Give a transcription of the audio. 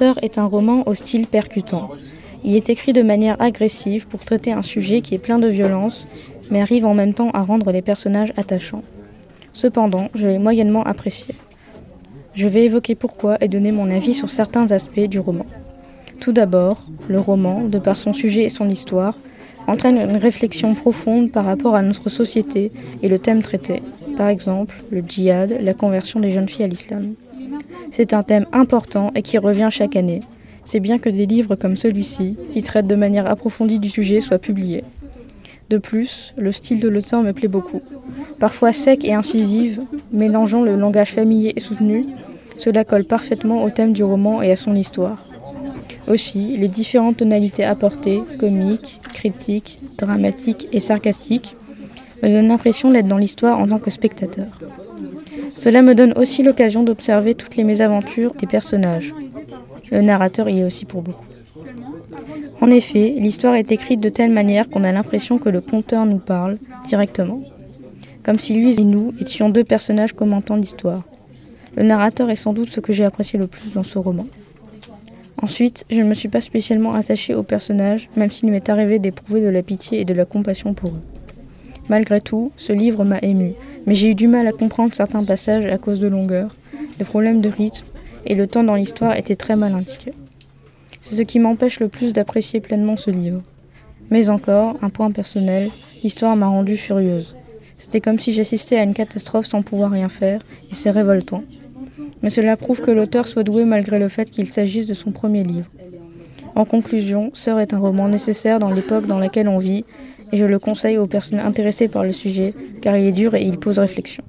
Est un roman au style percutant. Il est écrit de manière agressive pour traiter un sujet qui est plein de violence, mais arrive en même temps à rendre les personnages attachants. Cependant, je l'ai moyennement apprécié. Je vais évoquer pourquoi et donner mon avis sur certains aspects du roman. Tout d'abord, le roman, de par son sujet et son histoire, entraîne une réflexion profonde par rapport à notre société et le thème traité, par exemple le djihad, la conversion des jeunes filles à l'islam. C'est un thème important et qui revient chaque année. C'est bien que des livres comme celui-ci, qui traitent de manière approfondie du sujet, soient publiés. De plus, le style de l'auteur me plaît beaucoup. Parfois sec et incisive, mélangeant le langage familier et soutenu, cela colle parfaitement au thème du roman et à son histoire. Aussi, les différentes tonalités apportées, comiques, critiques, dramatiques et sarcastiques, me donnent l'impression d'être dans l'histoire en tant que spectateur. Cela me donne aussi l'occasion d'observer toutes les mésaventures des personnages. Le narrateur y est aussi pour beaucoup. En effet, l'histoire est écrite de telle manière qu'on a l'impression que le conteur nous parle directement, comme si lui et nous étions deux personnages commentant l'histoire. Le narrateur est sans doute ce que j'ai apprécié le plus dans ce roman. Ensuite, je ne me suis pas spécialement attachée aux personnages, même s'il m'est arrivé d'éprouver de la pitié et de la compassion pour eux. Malgré tout, ce livre m'a ému, mais j'ai eu du mal à comprendre certains passages à cause de longueur, de problèmes de rythme, et le temps dans l'histoire était très mal indiqué. C'est ce qui m'empêche le plus d'apprécier pleinement ce livre. Mais encore, un point personnel, l'histoire m'a rendue furieuse. C'était comme si j'assistais à une catastrophe sans pouvoir rien faire, et c'est révoltant mais cela prouve que l'auteur soit doué malgré le fait qu'il s'agisse de son premier livre. En conclusion, Sœur est un roman nécessaire dans l'époque dans laquelle on vit, et je le conseille aux personnes intéressées par le sujet, car il est dur et il pose réflexion.